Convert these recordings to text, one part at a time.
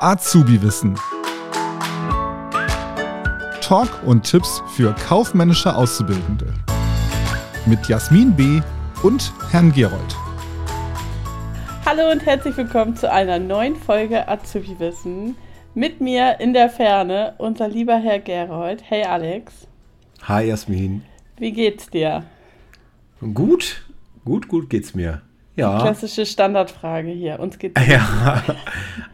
Azubi-Wissen. Talk und Tipps für kaufmännische Auszubildende. Mit Jasmin B. und Herrn Gerold. Hallo und herzlich willkommen zu einer neuen Folge Azubi-Wissen. Mit mir in der Ferne unser lieber Herr Gerold. Hey Alex. Hi Jasmin. Wie geht's dir? Gut, gut, gut geht's mir. Ja. Klassische Standardfrage hier. Uns geht's gut. Ja.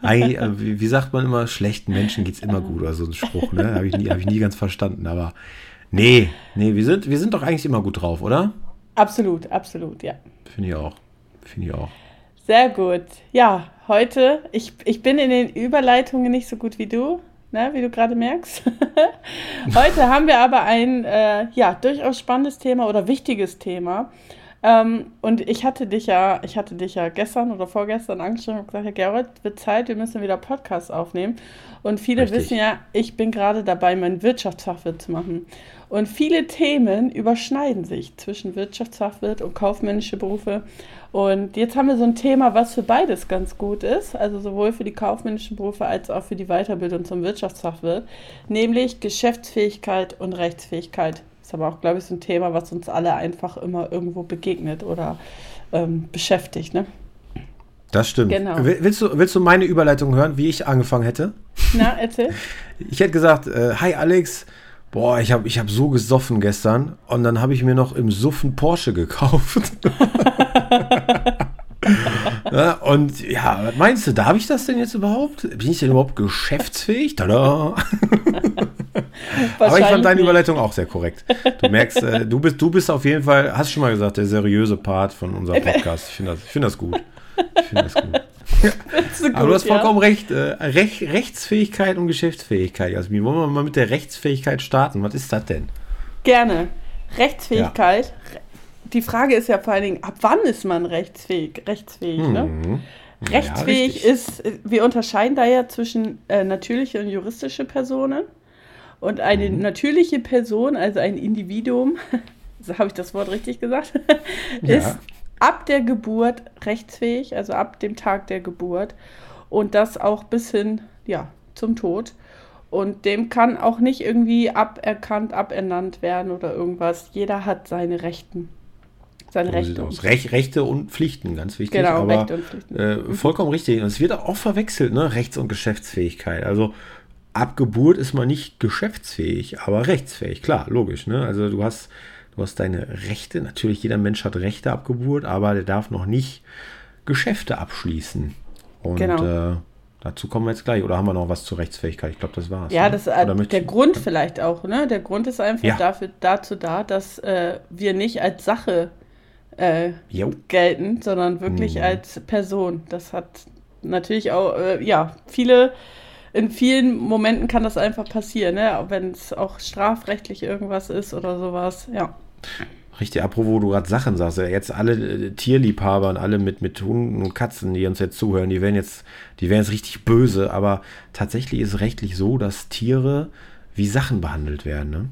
Äh, wie sagt man immer, schlechten Menschen geht's immer gut oder so ein Spruch, ne? Habe ich, nie, hab ich nie ganz verstanden. Aber nee, nee, wir sind, wir sind doch eigentlich immer gut drauf, oder? Absolut, absolut, ja. Finde ich auch. Finde ich auch. Sehr gut. Ja, heute, ich, ich bin in den Überleitungen nicht so gut wie du, ne, wie du gerade merkst. heute haben wir aber ein äh, ja, durchaus spannendes Thema oder wichtiges Thema. Ähm, und ich hatte dich ja, ich hatte dich ja gestern oder vorgestern angeschrieben und gesagt, Herr Gerrit, wird Zeit, wir müssen wieder Podcasts aufnehmen. Und viele Richtig. wissen ja, ich bin gerade dabei, meinen Wirtschaftsfachwirt zu machen. Und viele Themen überschneiden sich zwischen Wirtschaftsfachwirt und kaufmännische Berufe. Und jetzt haben wir so ein Thema, was für beides ganz gut ist, also sowohl für die kaufmännischen Berufe als auch für die Weiterbildung zum Wirtschaftsfachwirt, nämlich Geschäftsfähigkeit und Rechtsfähigkeit. Ist aber auch, glaube ich, so ein Thema, was uns alle einfach immer irgendwo begegnet oder ähm, beschäftigt. Ne? Das stimmt. Genau. Willst, du, willst du meine Überleitung hören, wie ich angefangen hätte? Na, erzähl. Ich hätte gesagt, äh, hi Alex, boah, ich habe ich hab so gesoffen gestern und dann habe ich mir noch im Suffen Porsche gekauft. ja, und ja, was meinst du, darf ich das denn jetzt überhaupt? Bin ich denn überhaupt geschäftsfähig? Tada! Aber ich fand deine Überleitung auch sehr korrekt. Du merkst, äh, du, bist, du bist auf jeden Fall, hast schon mal gesagt, der seriöse Part von unserem Podcast. Ich finde das, find das gut. Ich finde das gut. So gut. Aber du hast vollkommen ja. recht. Äh, Rech, Rechtsfähigkeit und Geschäftsfähigkeit, Jasmin. Wollen wir mal mit der Rechtsfähigkeit starten? Was ist das denn? Gerne. Rechtsfähigkeit. Ja. Die Frage ist ja vor allen Dingen, ab wann ist man rechtsfähig? Rechtsfähig, ne? mhm. ne? Rechtsfähig ja, ist, wir unterscheiden da ja zwischen äh, natürliche und juristische Personen. Und eine mhm. natürliche Person, also ein Individuum, so habe ich das Wort richtig gesagt, ist ja. ab der Geburt rechtsfähig, also ab dem Tag der Geburt. Und das auch bis hin, ja, zum Tod. Und dem kann auch nicht irgendwie aberkannt, abernannt werden oder irgendwas. Jeder hat seine Rechten. Seine so Rechte. Und Rech, Rechte und Pflichten, ganz wichtig. Genau, aber, Rechte und Pflichten. Äh, mhm. vollkommen richtig. Und es wird auch verwechselt, ne? Rechts- und Geschäftsfähigkeit. Also ab Geburt ist man nicht geschäftsfähig, aber rechtsfähig, klar, logisch. Ne? Also du hast, du hast deine Rechte, natürlich jeder Mensch hat Rechte ab Geburt, aber der darf noch nicht Geschäfte abschließen. Und genau. äh, dazu kommen wir jetzt gleich. Oder haben wir noch was zur Rechtsfähigkeit? Ich glaube, das war's. Ja, ne? das ist der Grund vielleicht auch. Ne? Der Grund ist einfach ja. dafür, dazu da, dass äh, wir nicht als Sache äh, gelten, sondern wirklich mhm. als Person. Das hat natürlich auch, äh, ja, viele in vielen Momenten kann das einfach passieren, ne? wenn es auch strafrechtlich irgendwas ist oder sowas, ja. Richtig, apropos du gerade Sachen sagst, jetzt alle äh, Tierliebhaber und alle mit, mit Hunden und Katzen, die uns jetzt zuhören, die werden jetzt, die werden jetzt richtig böse, aber tatsächlich ist es rechtlich so, dass Tiere wie Sachen behandelt werden. Ne?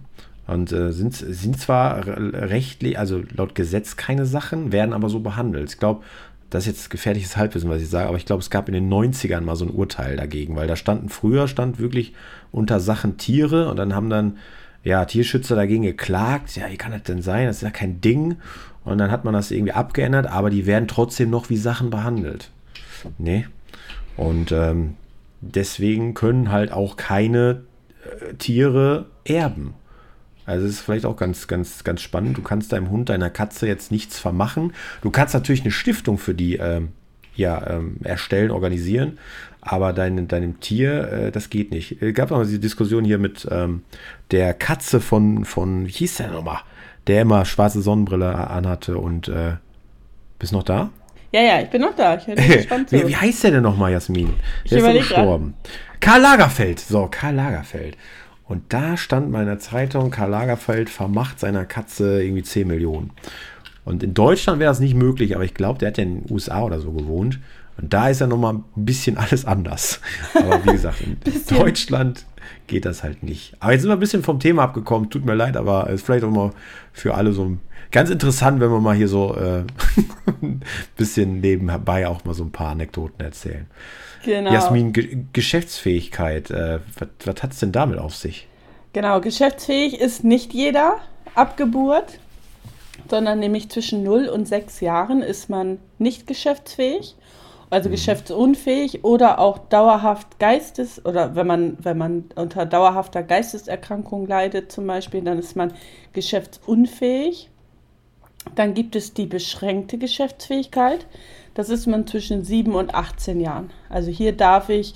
Und äh, sind, sind zwar rechtlich, also laut Gesetz keine Sachen, werden aber so behandelt. Ich glaube, das ist jetzt gefährliches Halbwissen, was ich sage, aber ich glaube, es gab in den 90ern mal so ein Urteil dagegen, weil da standen früher stand wirklich unter Sachen Tiere und dann haben dann ja Tierschützer dagegen geklagt. Ja, wie kann das denn sein? Das ist ja kein Ding. Und dann hat man das irgendwie abgeändert, aber die werden trotzdem noch wie Sachen behandelt. Nee. Und ähm, deswegen können halt auch keine äh, Tiere erben. Also es ist vielleicht auch ganz, ganz, ganz spannend. Du kannst deinem Hund, deiner Katze jetzt nichts vermachen. Du kannst natürlich eine Stiftung für die ähm, ja, ähm, erstellen, organisieren, aber dein, deinem Tier, äh, das geht nicht. Es gab auch diese Diskussion hier mit ähm, der Katze von, von, wie hieß der nochmal? Der immer schwarze Sonnenbrille anhatte und äh, bist noch da? Ja, ja, ich bin noch da. Ich gespannt wie, wie heißt der denn nochmal, Jasmin? Der ich ist gestorben. Karl Lagerfeld. So, Karl Lagerfeld. Und da stand mal in der Zeitung, Karl Lagerfeld vermacht seiner Katze irgendwie 10 Millionen. Und in Deutschland wäre das nicht möglich, aber ich glaube, der hat ja in den USA oder so gewohnt. Und da ist ja nochmal ein bisschen alles anders. Aber wie gesagt, in Deutschland geht das halt nicht. Aber jetzt sind wir ein bisschen vom Thema abgekommen, tut mir leid, aber es ist vielleicht auch mal für alle so ganz interessant, wenn wir mal hier so äh, ein bisschen nebenbei auch mal so ein paar Anekdoten erzählen. Genau. Jasmin, Ge Geschäftsfähigkeit, äh, was, was hat es denn damit auf sich? Genau, geschäftsfähig ist nicht jeder ab Geburt, sondern nämlich zwischen 0 und 6 Jahren ist man nicht geschäftsfähig also mhm. geschäftsunfähig oder auch dauerhaft Geistes oder wenn man, wenn man unter dauerhafter Geisteserkrankung leidet zum Beispiel, dann ist man geschäftsunfähig. Dann gibt es die beschränkte Geschäftsfähigkeit. Das ist man zwischen 7 und 18 Jahren. Also hier darf ich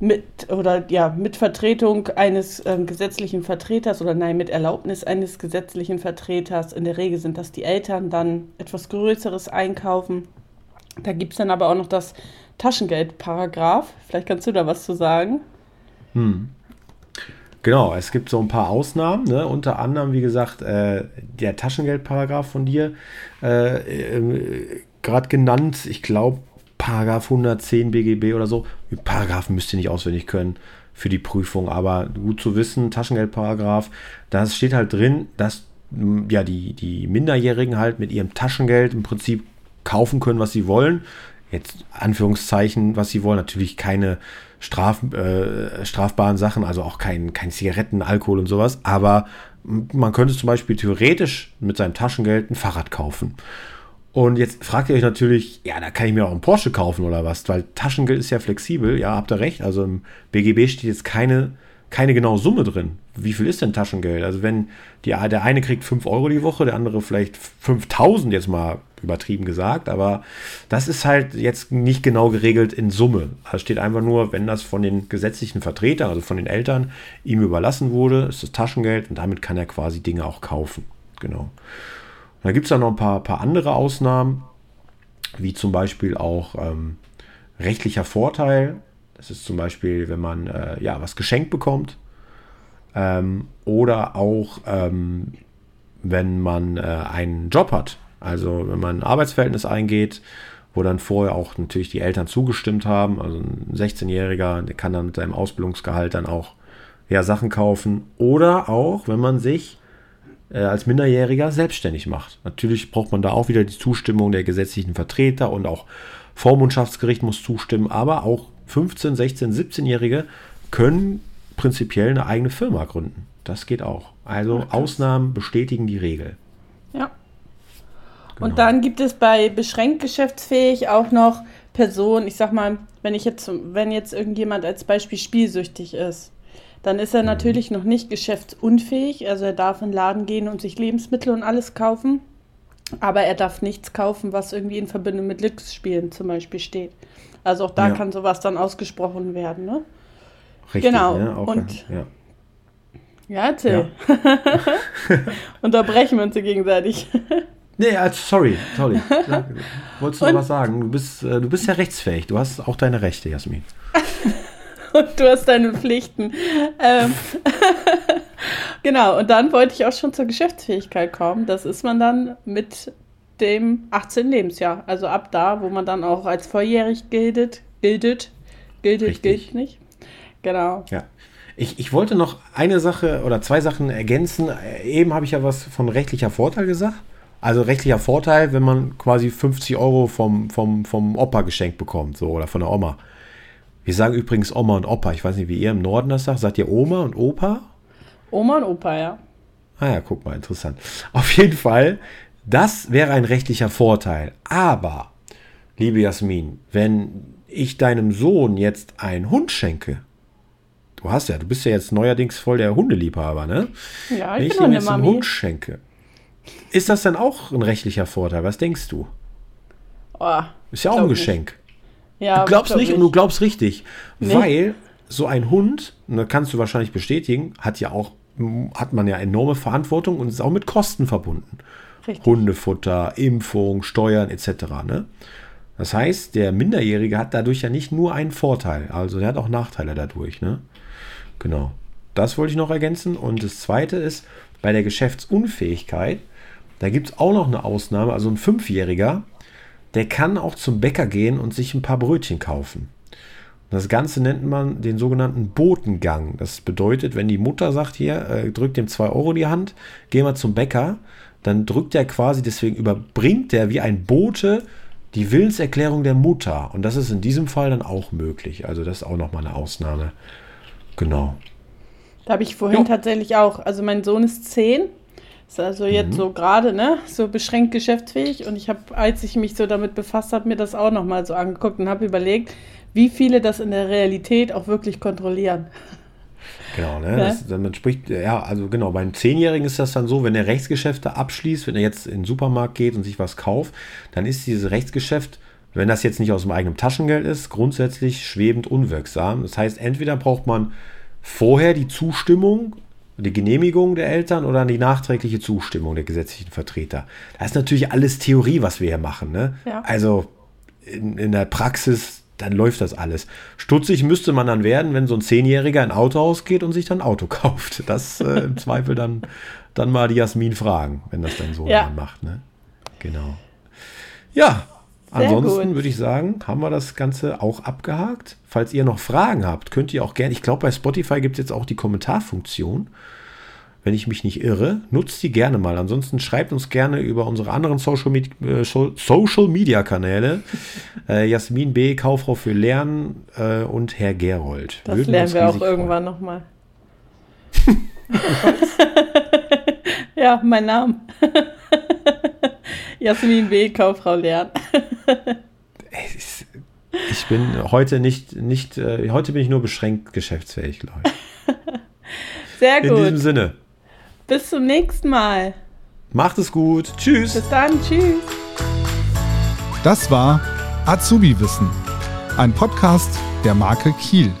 mit oder ja mit Vertretung eines äh, gesetzlichen Vertreters oder nein mit Erlaubnis eines gesetzlichen Vertreters in der Regel sind das die Eltern dann etwas Größeres einkaufen da gibt es dann aber auch noch das Taschengeldparagraph. Vielleicht kannst du da was zu sagen. Hm. Genau, es gibt so ein paar Ausnahmen, ne? unter anderem, wie gesagt, äh, der Taschengeldparagraph von dir äh, äh, gerade genannt. Ich glaube, Paragraph 110 BGB oder so. Die Paragraphen müsst ihr nicht auswendig können für die Prüfung, aber gut zu wissen, Taschengeldparagraph, da steht halt drin, dass ja die, die Minderjährigen halt mit ihrem Taschengeld im Prinzip kaufen können, was sie wollen. Jetzt Anführungszeichen, was sie wollen. Natürlich keine Straf, äh, strafbaren Sachen, also auch kein, kein Zigaretten, Alkohol und sowas. Aber man könnte zum Beispiel theoretisch mit seinem Taschengeld ein Fahrrad kaufen. Und jetzt fragt ihr euch natürlich, ja, da kann ich mir auch einen Porsche kaufen oder was, weil Taschengeld ist ja flexibel. Ja, habt ihr recht. Also im BGB steht jetzt keine keine genaue Summe drin. Wie viel ist denn Taschengeld? Also wenn die, der eine kriegt 5 Euro die Woche, der andere vielleicht 5000 jetzt mal übertrieben gesagt, aber das ist halt jetzt nicht genau geregelt in Summe. Da steht einfach nur, wenn das von den gesetzlichen Vertretern, also von den Eltern, ihm überlassen wurde, ist das Taschengeld und damit kann er quasi Dinge auch kaufen. Genau. Und da gibt es dann noch ein paar, paar andere Ausnahmen, wie zum Beispiel auch ähm, rechtlicher Vorteil das ist zum Beispiel, wenn man äh, ja, was geschenkt bekommt. Ähm, oder auch, ähm, wenn man äh, einen Job hat. Also wenn man ein Arbeitsverhältnis eingeht, wo dann vorher auch natürlich die Eltern zugestimmt haben. Also ein 16-Jähriger, der kann dann mit seinem Ausbildungsgehalt dann auch ja, Sachen kaufen. Oder auch, wenn man sich äh, als Minderjähriger selbstständig macht. Natürlich braucht man da auch wieder die Zustimmung der gesetzlichen Vertreter und auch Vormundschaftsgericht muss zustimmen, aber auch 15, 16, 17-Jährige können prinzipiell eine eigene Firma gründen. Das geht auch. Also Ach, Ausnahmen bestätigen die Regel. Ja. Genau. Und dann gibt es bei beschränkt geschäftsfähig auch noch Personen, ich sag mal, wenn ich jetzt, wenn jetzt irgendjemand als Beispiel spielsüchtig ist, dann ist er mhm. natürlich noch nicht geschäftsunfähig. Also er darf in den Laden gehen und sich Lebensmittel und alles kaufen. Aber er darf nichts kaufen, was irgendwie in Verbindung mit Glücksspielen zum Beispiel steht. Also auch da ja. kann sowas dann ausgesprochen werden, ne? Richtig, genau. Ja, und ja. Ja, Till. Ja. Unterbrechen wir uns gegenseitig. nee, also sorry, sorry. Wolltest du noch was sagen? Du bist, äh, du bist ja rechtsfähig. Du hast auch deine Rechte, Jasmin. und du hast deine Pflichten. Ähm genau, und dann wollte ich auch schon zur Geschäftsfähigkeit kommen. Das ist man dann mit dem 18. Lebensjahr. Also ab da, wo man dann auch als volljährig gilt, gilt, gilt, gilt nicht. Genau. Ja. Ich, ich wollte noch eine Sache oder zwei Sachen ergänzen. Eben habe ich ja was von rechtlicher Vorteil gesagt. Also rechtlicher Vorteil, wenn man quasi 50 Euro vom, vom, vom Opa geschenkt bekommt, so oder von der Oma. Wir sagen übrigens Oma und Opa. Ich weiß nicht, wie ihr im Norden das sagt. Sagt ihr Oma und Opa? Oma und Opa, ja. Ah ja, guck mal, interessant. Auf jeden Fall das wäre ein rechtlicher Vorteil. Aber, liebe Jasmin, wenn ich deinem Sohn jetzt einen Hund schenke, du hast ja, du bist ja jetzt neuerdings voll der Hundeliebhaber, ne? Ja, ich wenn ich bin ihm jetzt einen Hund schenke, ist das dann auch ein rechtlicher Vorteil? Was denkst du? Oh, ist ja auch ein Geschenk. Ja, du glaubst nicht und du glaubst richtig, nee. weil so ein Hund, und das kannst du wahrscheinlich bestätigen, hat ja auch hat man ja enorme Verantwortung und ist auch mit Kosten verbunden. Richtig. Hundefutter, Impfung, Steuern etc. Ne? Das heißt, der Minderjährige hat dadurch ja nicht nur einen Vorteil, also er hat auch Nachteile dadurch. Ne? Genau. Das wollte ich noch ergänzen. Und das zweite ist, bei der Geschäftsunfähigkeit, da gibt es auch noch eine Ausnahme. Also ein Fünfjähriger, der kann auch zum Bäcker gehen und sich ein paar Brötchen kaufen. Das Ganze nennt man den sogenannten Botengang. Das bedeutet, wenn die Mutter sagt, hier, äh, drückt dem 2 Euro in die Hand, geh mal zum Bäcker, dann drückt er quasi, deswegen überbringt er wie ein Bote die Willenserklärung der Mutter. Und das ist in diesem Fall dann auch möglich. Also das ist auch nochmal eine Ausnahme. Genau. Da habe ich vorhin Jo. tatsächlich auch, also mein Sohn ist zehn, ist also jetzt Mhm. so gerade, ne, so beschränkt geschäftsfähig und ich habe, als ich mich so damit befasst habe, mir das auch nochmal so angeguckt und habe überlegt, wie viele das in der Realität auch wirklich kontrollieren. Genau, ne? Ja. Das, man spricht, ja, also genau, beim Zehnjährigen ist das dann so, wenn er Rechtsgeschäfte abschließt, wenn er jetzt in den Supermarkt geht und sich was kauft, dann ist dieses Rechtsgeschäft, wenn das jetzt nicht aus dem eigenen Taschengeld ist, grundsätzlich schwebend unwirksam. Das heißt, entweder braucht man vorher die Zustimmung, die Genehmigung der Eltern oder die nachträgliche Zustimmung der gesetzlichen Vertreter. Das ist natürlich alles Theorie, was wir hier machen. Ne? Ja. Also in, in der Praxis, dann läuft das alles. Stutzig müsste man dann werden, wenn so ein Zehnjähriger in ein Autohaus geht und sich dann ein Auto kauft. Das äh, im Zweifel dann, dann mal die Jasmin fragen, wenn das dann so Ja. macht. Ne? Genau. Ja, Sehr ansonsten gut. würde ich sagen, haben wir das Ganze auch abgehakt. Falls ihr noch Fragen habt, könnt ihr auch gerne, ich glaube bei Spotify gibt es jetzt auch die Kommentarfunktion wenn ich mich nicht irre. Nutzt die gerne mal. Ansonsten schreibt uns gerne über unsere anderen Social, Med äh, Social Media Kanäle. Äh, Jasmin B., Kauffrau für Lernen äh, und Herr Gerold. Das Würden lernen wir auch irgendwann nochmal. ja, mein Name. Jasmin B., Kauffrau Lernen. Ich, bin heute nicht, nicht äh, heute bin ich nur beschränkt geschäftsfähig, glaube ich. Sehr In diesem gut. Sinne, Bis zum nächsten Mal. macht es gut. Tschüss. Bis dann. Tschüss. Das war Azubi Wissen, ein Podcast der Marke Kiel.